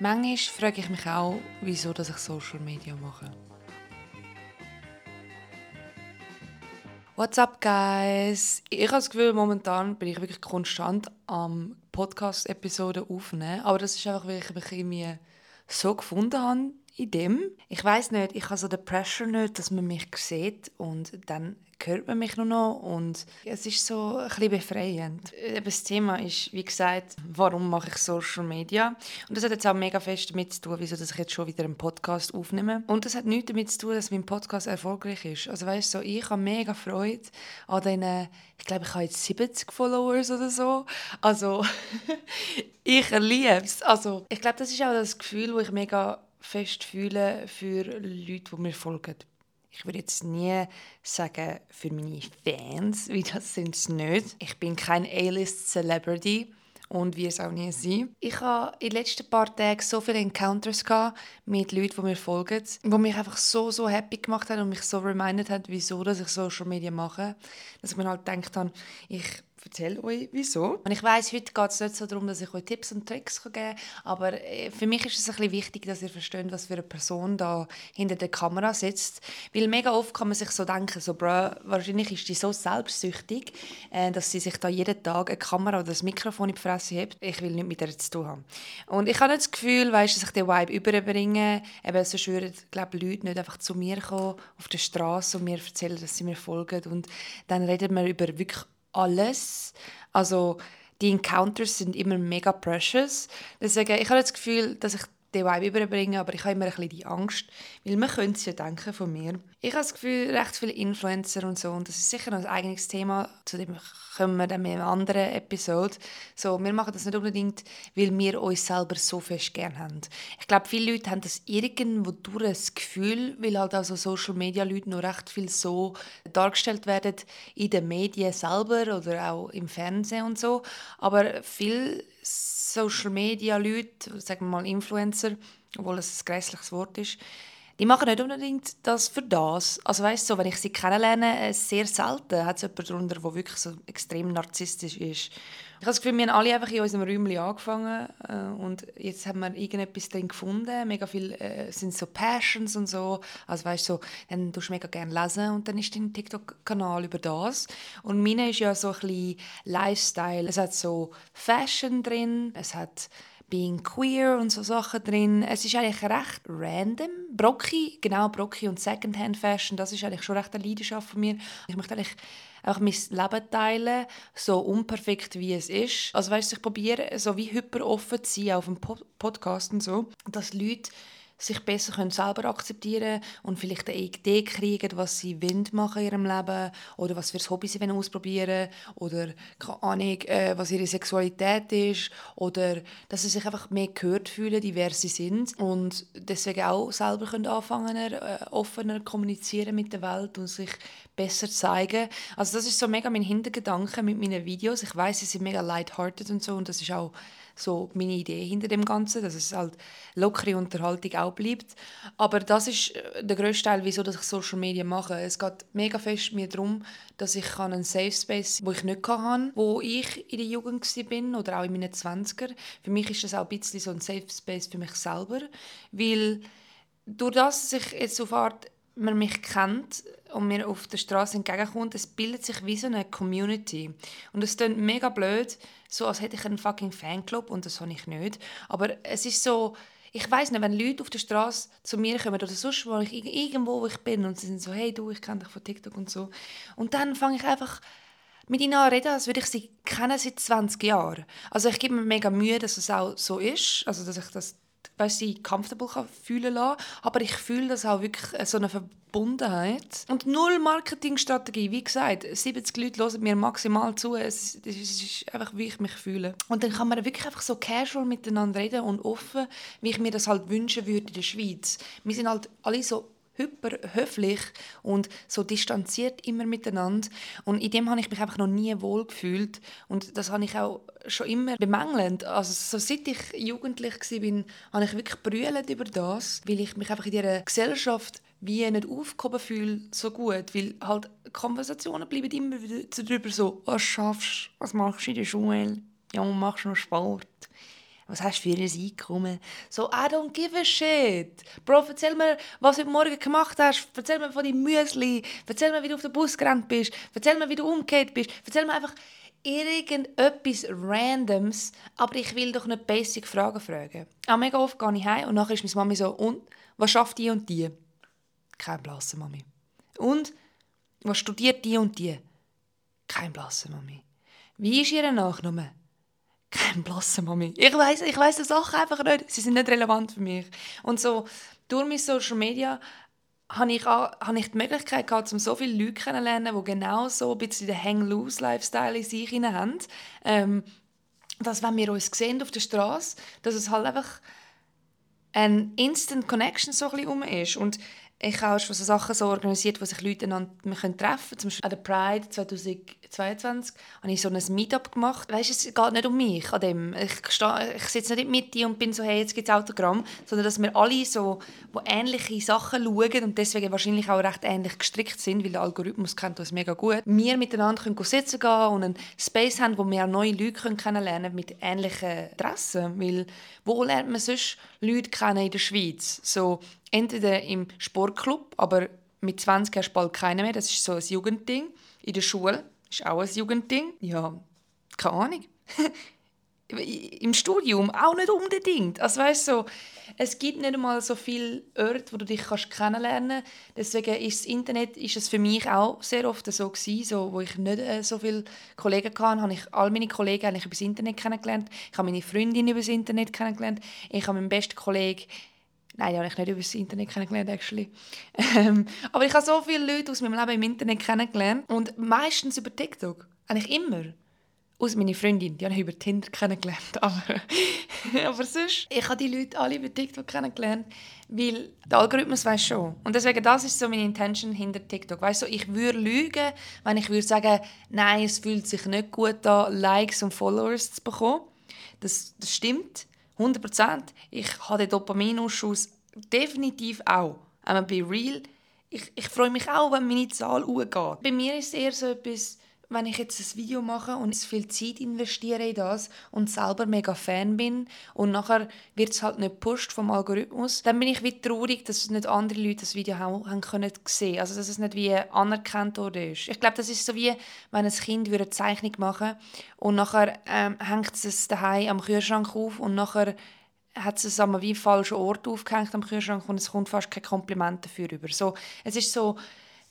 Manchmal frage ich mich auch, wieso dass ich Social Media mache. What's up, guys? Ich habe das Gefühl, momentan bin ich wirklich konstant am Podcast-Episoden aufnehmen. Aber das ist einfach, weil ich mich irgendwie so gefunden habe in dem. Ich weiß nicht, ich habe so den Pressure nicht, dass man mich sieht und dann hört man mich nur noch und es ist so ein bisschen befreiend. Das Thema ist, wie gesagt, warum mache ich Social Media? Und das hat jetzt auch mega fest damit zu tun, wieso dass ich jetzt schon wieder einen Podcast aufnehme. Und das hat nichts damit zu tun, dass mein Podcast erfolgreich ist. Also weißt du, so, ich habe mega Freude an diesen, ich glaube, ich habe jetzt 70 Followers oder so. Also, ich liebe es. Also, ich glaube, das ist auch das Gefühl, das ich mega fest fühle für Leute, die mir folgen. Ich würde jetzt nie sagen für meine Fans, wie das sind es nicht. Ich bin kein A-List-Celebrity und wie es auch nie sein. Ich habe in den letzten paar Tagen so viele Encounters mit Leuten, die mir folgen, die mich einfach so, so happy gemacht haben und mich so reminded haben, wieso dass ich Social Media mache. Dass ich mir halt gedacht habe, ich erzähle euch, wieso. Und ich weiß, heute geht es nicht so darum, dass ich euch Tipps und Tricks geben kann, aber äh, für mich ist es ein bisschen wichtig, dass ihr versteht, was für eine Person da hinter der Kamera sitzt. Weil mega oft kann man sich so denken, so, bro, wahrscheinlich ist die so selbstsüchtig, äh, dass sie sich da jeden Tag eine Kamera oder das Mikrofon in die Fresse hebt. Ich will nichts mit ihr zu tun haben. Und ich habe nicht das Gefühl, weißt, dass ich den Vibe überbringe. Eben, so würden, glaube Leute nicht einfach zu mir kommen auf der Straße und mir erzählen, dass sie mir folgen. Und dann reden wir über wirklich alles. Also die Encounters sind immer mega precious. Deswegen, ich habe das Gefühl, dass ich den Vibe überbringe, aber ich habe immer ein bisschen die Angst, weil man könnte es ja denken von mir. Ich habe das Gefühl, recht viele Influencer und so, und das ist sicher noch ein eigenes Thema, zu dem kommen wir dann in einer anderen Episode. So, wir machen das nicht unbedingt, weil wir uns selber so fest gerne haben. Ich glaube, viele Leute haben das irgendwo durch das Gefühl, weil halt also Social Media Leute noch recht viel so dargestellt werden in den Medien selber oder auch im Fernsehen und so. Aber viele Social Media Leute, sagen wir mal Influencer, obwohl es ein grässliches Wort ist, die machen nicht unbedingt das für das. Also weißt so, wenn ich sie kennenlerne, äh, sehr selten hat es jemanden darunter, der wirklich so extrem narzisstisch ist. Ich habe das Gefühl, wir haben alle einfach in unserem Räumchen angefangen äh, und jetzt haben wir irgendetwas drin gefunden. Mega viel äh, sind so Passions und so. Also weißt so, dann tust du mega gerne lesen und dann ist dein TikTok-Kanal über das. Und meine ist ja so ein bisschen Lifestyle. Es hat so Fashion drin, es hat Being Queer und so Sachen drin. Es ist eigentlich recht random. Brocki, genau, Brocki und Secondhand Fashion, das ist eigentlich schon recht eine Leidenschaft von mir. Ich möchte eigentlich auch mein Leben teilen, so unperfekt wie es ist. Also weißt du, ich probiere so wie hyper offen zu sein auf dem Podcast und so, dass Leute sich besser können selber akzeptieren und vielleicht eine Idee kriegen, was sie machen in ihrem Leben oder was für Hobby sie ausprobieren oder keine Ahnung, äh, was ihre Sexualität ist oder dass sie sich einfach mehr gehört fühlen, divers sie sind und deswegen auch selber können anfangen, äh, offener kommunizieren mit der Welt und sich besser zeigen. Also das ist so mega mein Hintergedanke mit meinen Videos. Ich weiß, sie sind mega lighthearted und so und das ist auch so meine Idee hinter dem Ganzen, dass es halt lockere Unterhaltung auch bleibt. Aber das ist äh, der grösste Teil, wieso ich Social Media mache. Es geht mega fest mir darum, dass ich einen Safe Space, wo ich nicht hatte, wo ich in der Jugend war oder auch in meinen 20er. Für mich ist das auch ein bisschen so ein Safe Space für mich selber, weil durch das, dass ich jetzt so Art man mich kennt und mir auf der Straße entgegenkommt, es bildet sich wie so eine Community. Und es klingt mega blöd, so als hätte ich einen fucking Fanclub und das habe ich nicht. Aber es ist so, ich weiß nicht, wenn Leute auf der Straße zu mir kommen oder sonst wo ich irgendwo wo ich bin und sie sind so, hey du, ich kenne dich von TikTok und so. Und dann fange ich einfach mit ihnen an reden, als würde ich sie kennen seit 20 Jahren. Also ich gebe mir mega Mühe, dass es auch so ist, also dass ich das weißt, sie comfortable kann fühlen lassen. Aber ich fühle das auch wirklich so eine Verbundenheit. Und null Marketingstrategie. Wie gesagt, 70 Leute hören mir maximal zu. Es, ist einfach, wie ich mich fühle. Und dann kann man wirklich einfach so casual miteinander reden und offen, wie ich mir das halt wünschen würde in der Schweiz. Wir sind halt alle so hyper höflich und so distanziert immer miteinander. Und in dem habe ich mich einfach noch nie wohl gefühlt. Und das habe ich auch schon immer bemängelt. Also so seit ich jugendlich war, habe ich wirklich brüllt über das, weil ich mich einfach in dieser Gesellschaft wie nicht aufgehoben fühle, so gut. Weil halt Konversationen bleiben immer wieder darüber so, was schaffst du, was machst du in der Schule, ja, machst du noch Sport Was hast du für ein Einkommen? So, I don't give a shit. Bro, erzähl mir, was du heute Morgen gemacht hast. Erzähl mir von deinem Müsli. Erzähl mir, wie du auf den Bus gerannt bist. Erzähl mir, wie du umgekehrt bist. Erzähl mir einfach irgendetwas Randoms, aber ich will doch nicht basic Fragen fragen. Auch mega oft gehe ich heim und nachher ist meine Mami so, und, was schafft die und die? Kein Blassen, Mami. Und, was studiert die und die? Kein Blassen, Mami. Wie ist ihr Nachname? Kein Blassen, Mami. Ich weiß, ich weiß die Sachen einfach nicht. Sie sind nicht relevant für mich. Und so, durch meine Social Media habe ich, auch, habe ich die Möglichkeit gehabt, um so viele Leute kennenzulernen, die genau so ein bisschen den Hang-Loose-Lifestyle in sich haben. Ähm, dass, wenn wir uns sehen auf der Straße, dass es halt einfach ein Instant Connection so ein bisschen um ist. Und ich habe schon so Sachen so organisiert, wo sich Leute treffen können. Zum Beispiel an der Pride 2022 habe ich so ein Meetup gemacht. Weißt, es geht nicht um mich an dem. Ich, ich sitze nicht in der Mitte und bin so, hey, jetzt gibt es Autogramm, sondern dass wir alle so, wo ähnliche Sachen schauen und deswegen wahrscheinlich auch recht ähnlich gestrickt sind, weil der Algorithmus kennt uns mega gut. Wir miteinander können sitzen gehen und einen Space haben, wo wir auch neue Leute kennenlernen können mit ähnlichen Interessen. Weil wo lernt man sonst Leute kennen in der Schweiz? So, entweder im Sportclub, aber mit 20 hast du bald keinen mehr. Das ist so ein Jugendding. In der Schule ist auch ein Jugendding. Ja, keine Ahnung. Im Studium auch nicht unbedingt. Also weißt so, es gibt nicht einmal so viele Orte, wo du dich kannst kennenlernen kannst. Deswegen ist das Internet ist es für mich auch sehr oft so gewesen, so, wo ich nicht äh, so viele Kollegen hatte, habe ich all meine Kollegen eigentlich über das Internet kennengelernt. Ich habe meine Freundin über das Internet kennengelernt. Ich habe meinen besten Kollegen Nein, die habe ich nicht über das Internet kennengelernt, actually. Ähm, aber ich habe so viele Leute aus meinem Leben im Internet kennengelernt und meistens über TikTok. Eigentlich immer. Aus meiner Freundin, die habe ich über Tinder kennengelernt. Aber, aber sonst, ich habe die Leute alle über TikTok kennengelernt, weil der Algorithmus weiß schon. Und deswegen, das ist so meine Intention hinter TikTok. Weißt du, ich würde lügen, wenn ich würde sagen, nein, es fühlt sich nicht gut an, Likes und Followers zu bekommen. Das, das stimmt. 100%. Ich habe den Dopaminausschuss definitiv auch. I'm be real. Ich, ich freue mich auch, wenn meine Zahl hochgeht. Bei mir ist es eher so etwas, wenn ich jetzt ein Video mache und viel Zeit investiere in das und selber mega Fan bin und nachher wird es halt nicht gepusht vom Algorithmus, dann bin ich wie traurig, dass nicht andere Leute das Video haben, haben können sehen. Also dass es nicht wie anerkannt wurde. Ich glaube, das ist so wie, wenn ein Kind eine Zeichnung machen und nachher ähm, hängt es daheim am Kühlschrank auf und nachher hat es an wie falschen Ort aufgehängt am Kühlschrank und es kommt fast kein Kompliment dafür über. So, es ist so,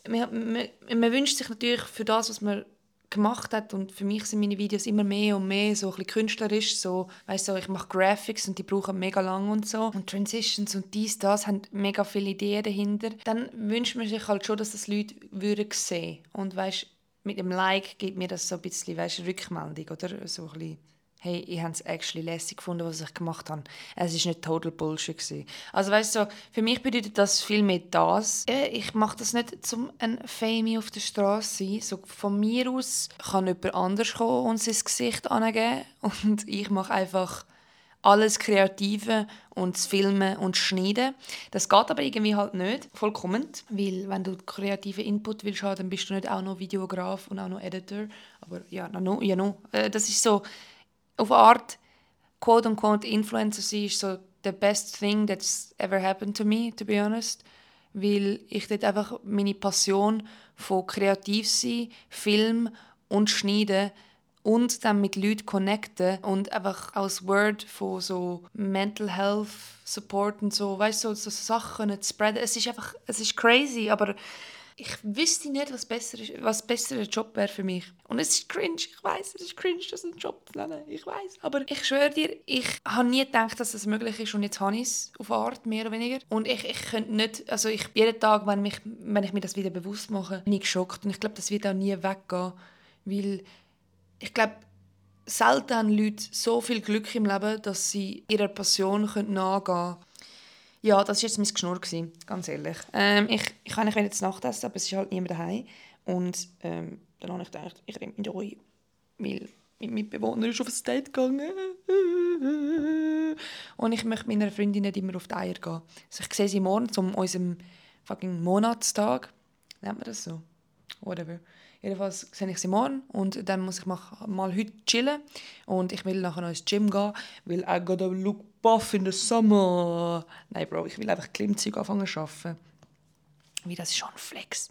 man, man, man wünscht sich natürlich für das, was man gemacht hat. Und für mich sind meine Videos immer mehr und mehr so ein bisschen künstlerisch so weißt so ich mache Graphics und die brauchen mega lang und so. Und Transitions und dies das haben mega viele Ideen dahinter. Dann wünscht man sich halt schon dass das Leute würden sehen. Und weißt mit dem Like gibt mir das so ein bisschen weißt Rückmeldung oder? So ein bisschen hey, ich habe es actually lässig gefunden, was ich gemacht habe. Es war nicht total Bullshit. Gewesen. Also weißt du, für mich bedeutet das viel mehr das. Ich mache das nicht, um ein Fame auf der Straße sein. So, von mir aus kann jemand anders kommen und sein Gesicht angeben und ich mache einfach alles Kreative und das Filmen und das Schneiden. Das geht aber irgendwie halt nicht vollkommen, weil wenn du kreativen Input willst haben, dann bist du nicht auch noch Videograf und auch noch Editor. Aber ja, no, ja, no. Äh, das ist so auf eine Art quote unquote Influencer sein ist so the best thing that's ever happened to me, to be honest. Weil ich dort einfach meine Passion von kreativ sein, Film und Schneiden und dann mit Leuten connecten und einfach als Word von so Mental Health Support und so, weißt du, so, so Sachen zu spreaden. Es ist einfach, es ist crazy, aber ich wüsste nicht, was besser ist, was besserer Job wäre für mich. Und es ist cringe, ich weiß, es ist cringe, das einen Job zu nennen, ich weiß. Aber ich schwöre dir, ich habe nie gedacht, dass das möglich ist und jetzt habe ich es auf Art, mehr oder weniger. Und ich, ich könnte nicht, also ich, jeden Tag, wenn, mich, wenn ich mir das wieder bewusst mache, bin ich geschockt. Und ich glaube, das wird auch nie weggehen, weil ich glaube, selten haben Leute so viel Glück im Leben, dass sie ihrer Passion nachgehen können ja, das war jetzt mein Geschnurr, ganz ehrlich. Ähm, ich, ich kann nicht jetzt Nacht essen, aber es ist halt niemand daheim. Und ähm, dann habe ich gedacht, ich nehme mit euch, weil mein Mitbewohner ist auf ein Date gegangen. Und ich möchte meiner Freundin nicht immer auf die Eier gehen. Also ich sehe sie morgen zu unserem fucking Monatstag. Nennt man das so? Whatever. Jedenfalls sehe ich sie morgen und dann muss ich mal heute chillen und ich will nachher noch ins Gym gehen, weil I gotta look buff in the summer. Nein, Bro, ich will einfach Klimmzeug anfangen zu arbeiten. Wie das ist schon Flex.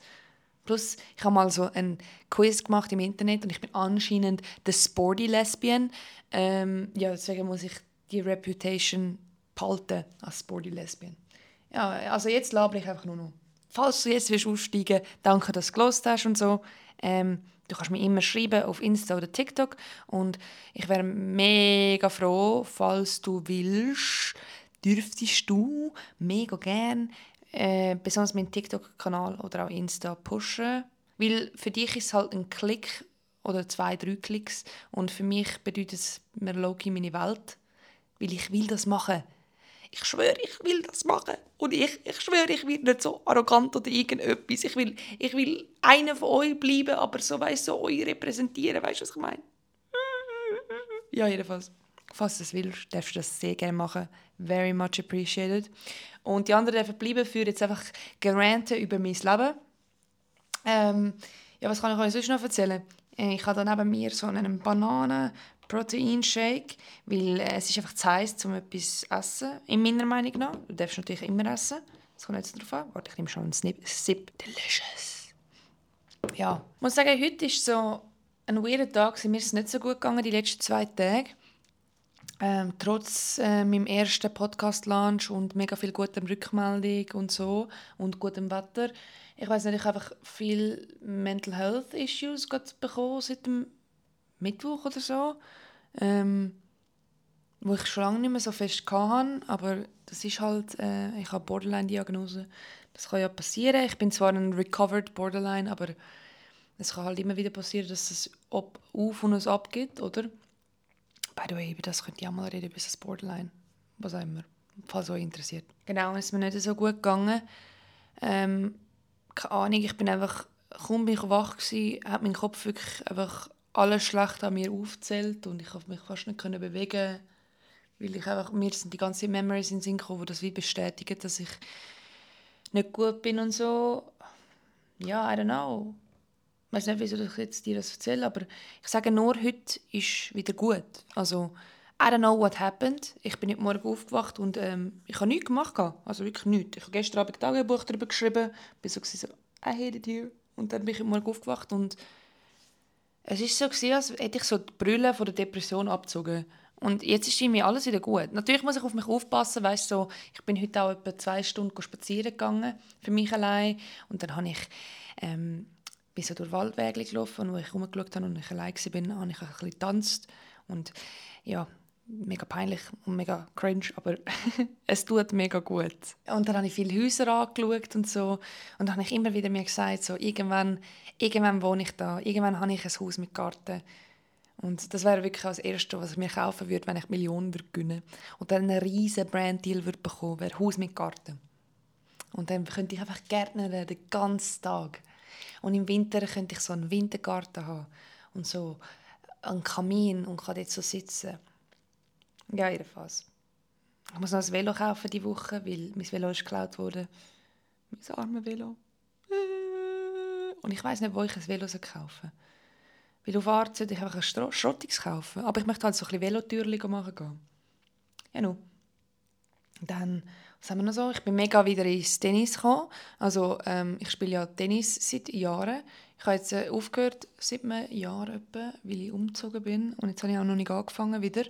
Plus, ich habe mal so einen Quiz gemacht im Internet und ich bin anscheinend the sporty Lesbian. Ähm, ja, deswegen muss ich die Reputation behalten als sporty Lesbian. Ja, also jetzt laber ich einfach nur noch. Falls du jetzt willst aussteigen danke, dass du gelost hast und so. Ähm, du kannst mir immer schreiben auf Insta oder TikTok und ich wäre mega froh, falls du willst, dürftest du mega gern äh, besonders meinen TikTok-Kanal oder auch Insta pushen. Weil für dich ist es halt ein Klick oder zwei, drei Klicks und für mich bedeutet es mir Loki meine Welt, weil ich will das machen. Ich schwöre, ich will das machen. Und ich, ich schwöre, ich werde nicht so arrogant oder irgendetwas. Ich will, ich will einer von euch bleiben, aber so, weißt, so euch repräsentieren. Weißt du, was ich meine? Ja, jedenfalls. Falls du das willst, darfst du das sehr gerne machen. Very much appreciated. Und die anderen verbleiben für jetzt einfach gerantet über mein Leben. Ähm, ja, was kann ich euch sonst noch erzählen? Äh, ich habe da neben mir so einen Bananen Proteinshake, weil äh, es ist einfach zu heiß, um etwas zu essen, in meiner Meinung nach. Du darfst natürlich immer essen. Das kommt jetzt darauf an. Warte, ich nehme schon einen Snip. Sip. Delicious. Ja, ich muss sagen, heute ist so ein weirder Tag. Mir ist es nicht so gut gegangen, die letzten zwei Tage. Ähm, trotz äh, meinem ersten Podcast-Launch und mega viel guter Rückmeldung und so und gutem Wetter. Ich weiß nicht, ich habe einfach viel Mental Health Issues bekommen seit dem Mittwoch oder so, ähm, wo ich schon lange nicht mehr so fest hatte, aber das ist halt, äh, ich habe Borderline-Diagnose. Das kann ja passieren. Ich bin zwar ein recovered Borderline, aber es kann halt immer wieder passieren, dass es ob auf und es abgeht, oder? By the way, über das könnt ihr auch mal reden, über das Borderline. Was auch immer. Falls euch interessiert. Genau, es ist mir nicht so gut gegangen. Ähm, keine Ahnung, ich bin einfach, kaum bin ich wach gewesen, hat mein Kopf wirklich einfach alles schlecht an mir aufgezählt und ich konnte mich fast nicht können bewegen, weil ich einfach, mir sind die ganzen Memories in den Sinn gekommen, die das wie bestätigen, dass ich nicht gut bin und so. Ja, I don't know ich weiß nicht, wieso ich jetzt dir das erzähle, aber ich sage nur, heute ist wieder gut. Also, I don't know what happened. Ich bin heute Morgen aufgewacht und ähm, ich habe nichts gemacht. Also wirklich nichts. Ich habe gestern Abend Tagebuch darüber geschrieben, bin so, so I hate it here. Und dann bin ich heute Morgen aufgewacht und es war so, als hätte ich so die Brille von der Depression abgezogen. Und jetzt ist irgendwie alles wieder gut. Natürlich muss ich auf mich aufpassen, weißt so, ich bin heute auch etwa zwei Stunden spazieren gegangen, für mich allein. Und dann habe ich ähm, bin so durch Waldwege gelaufen, wo ich rumgeschaut habe und ich allein war, habe ich ein bisschen getanzt und ja, mega peinlich und mega cringe, aber es tut mega gut. Und dann habe ich viele Häuser angeschaut und so und dann habe ich immer wieder mir gesagt, so, irgendwann, irgendwann wohne ich da, irgendwann habe ich ein Haus mit Garten. Und das wäre wirklich das Erste, was ich mir kaufen würde, wenn ich Millionen würde gewinnen Und dann einen riesen Brand-Deal würde bekommen, wäre Haus mit Garten. Und dann könnte ich einfach gärtnern den ganzen Tag. Und im Winter könnte ich so einen Wintergarten haben und so einen Kamin und kann dort so sitzen. Ja, jedenfalls. Ich muss noch ein Velo kaufen diese Woche, weil mein Velo ist geklaut wurde. Mein armes Velo. Und ich weiß nicht, wo ich ein Velo kaufen soll. Weil auf Art sollte ich einfach ein Schrottix kaufen. Aber ich möchte halt so ein bisschen Velotürchen machen gehen. Ja, nun. Dann was haben wir noch so? Ich bin mega wieder ins Tennis gekommen. Also ähm, ich spiele ja Tennis seit Jahren. Ich habe jetzt äh, aufgehört seit einem Jahr etwa, weil ich umgezogen bin. Und jetzt habe ich auch noch nicht angefangen wieder.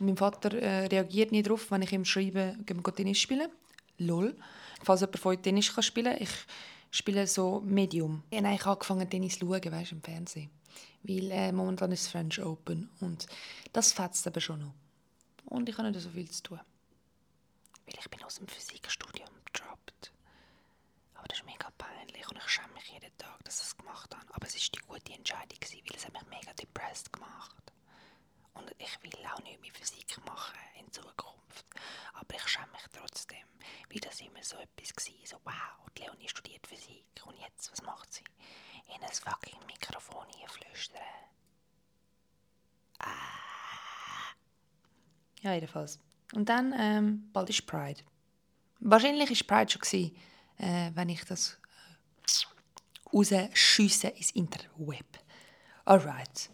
Mein Vater äh, reagiert nie darauf, wenn ich ihm schreibe, gehen wir Tennis spielen. Lol. Falls jemand von euch Tennis kann spielen kann, ich spiele so Medium. Ich habe eigentlich angefangen Tennis zu schauen, weißt, im Fernsehen. Weil äh, momentan ist French Open. Und das fetzt aber schon noch. Und ich habe nicht so viel zu tun weil ich bin aus dem Physikstudium gedroppt. Aber das ist mega peinlich und ich schäme mich jeden Tag, dass ich es gemacht habe. Aber es war die gute Entscheidung, weil es hat mich mega depressed gemacht. Und ich will auch nicht mehr Physik machen in Zukunft. Aber ich schäme mich trotzdem, weil das immer so etwas war. So, wow, die Leonie studiert Physik und jetzt, was macht sie? In ein fucking Mikrofon hier flüstern. Ah. Ja, jedenfalls. Und dann, ähm, bald ist Pride. Wahrscheinlich war Pride schon, gewesen, äh, wenn ich das äh, rausschiessen ins Interweb. Alright.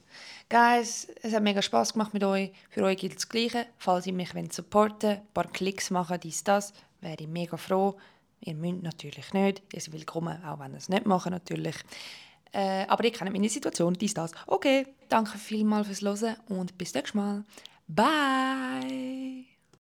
Guys, es hat mega Spaß gemacht mit euch. Für euch gilt das Gleiche. Falls ihr mich supporten wollt, ein paar Klicks machen, dies, das, wäre ich mega froh. Ihr müsst natürlich nicht. Ihr seid willkommen, auch wenn ihr es nicht machen natürlich. Äh, aber ihr kennt meine Situation, dies, das. Okay, danke vielmals fürs Hören und bis nächstes Mal. Bye.